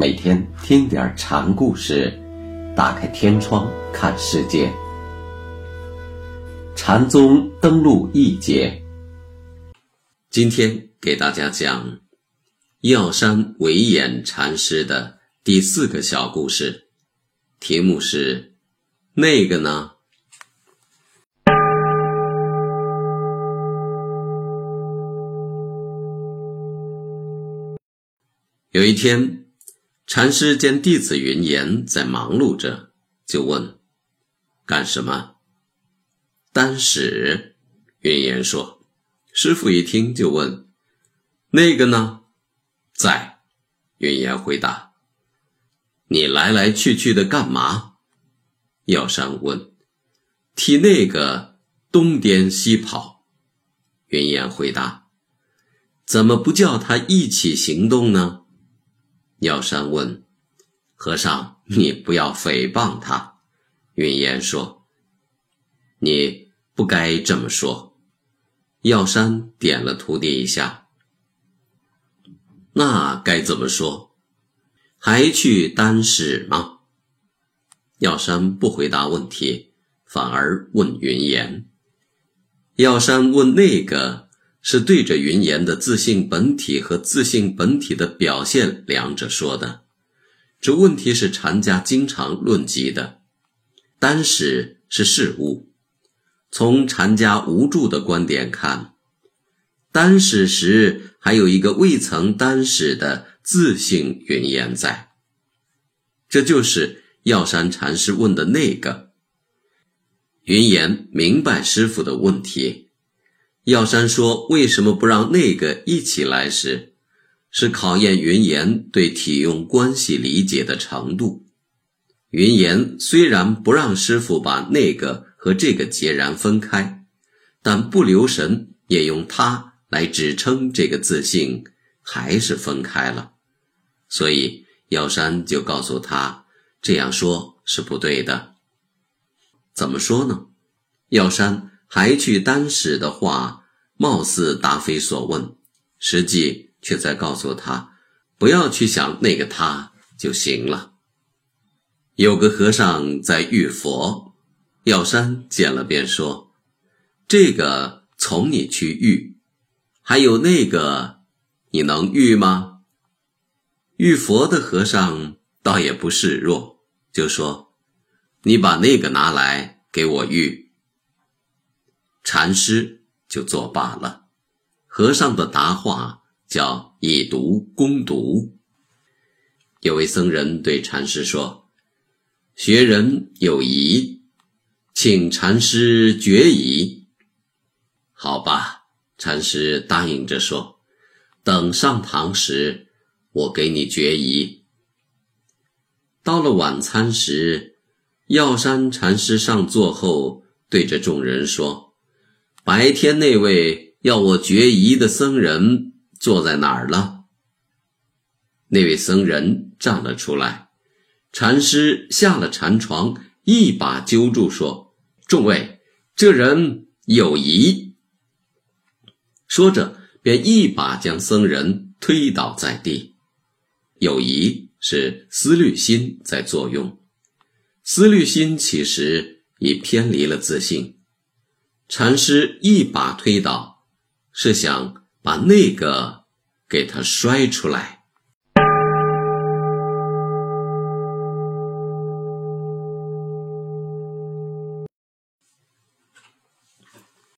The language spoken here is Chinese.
每天听点禅故事，打开天窗看世界。禅宗登陆一节，今天给大家讲药山惟演禅师的第四个小故事，题目是“那个呢”。有一天，禅师见弟子云岩在忙碌着，就问：“干什么？”单使云岩说：“师傅一听就问：‘那个呢？’在。”云岩回答：“你来来去去的干嘛？”药山问：“替那个东颠西跑。”云岩回答：“怎么不叫他一起行动呢？”药山问：“和尚，你不要诽谤他。”云岩说：“你不该这么说。”药山点了徒弟一下。那该怎么说？还去担屎吗？药山不回答问题，反而问云岩。药山问那个。是对着云岩的自性本体和自性本体的表现两者说的。这问题是禅家经常论及的。单使是事物，从禅家无助的观点看，单使时还有一个未曾单使的自性云岩在。这就是药山禅师问的那个。云岩明白师傅的问题。药山说：“为什么不让那个一起来时，是考验云岩对体用关系理解的程度。云岩虽然不让师傅把那个和这个截然分开，但不留神也用它来指称这个自信，还是分开了。所以药山就告诉他，这样说是不对的。怎么说呢？药山。”还去单使的话，貌似答非所问，实际却在告诉他，不要去想那个他就行了。有个和尚在遇佛，药山见了便说：“这个从你去遇，还有那个，你能遇吗？”遇佛的和尚倒也不示弱，就说：“你把那个拿来给我遇。”禅师就作罢了。和尚的答话叫以毒攻毒。有位僧人对禅师说：“学人有疑，请禅师决疑。”好吧，禅师答应着说：“等上堂时，我给你决疑。”到了晚餐时，药山禅师上座后，对着众人说。白天那位要我决疑的僧人坐在哪儿了？那位僧人站了出来，禅师下了禅床，一把揪住，说：“众位，这人有疑。”说着，便一把将僧人推倒在地。有疑是思虑心在作用，思虑心其实已偏离了自信。禅师一把推倒，是想把那个给他摔出来。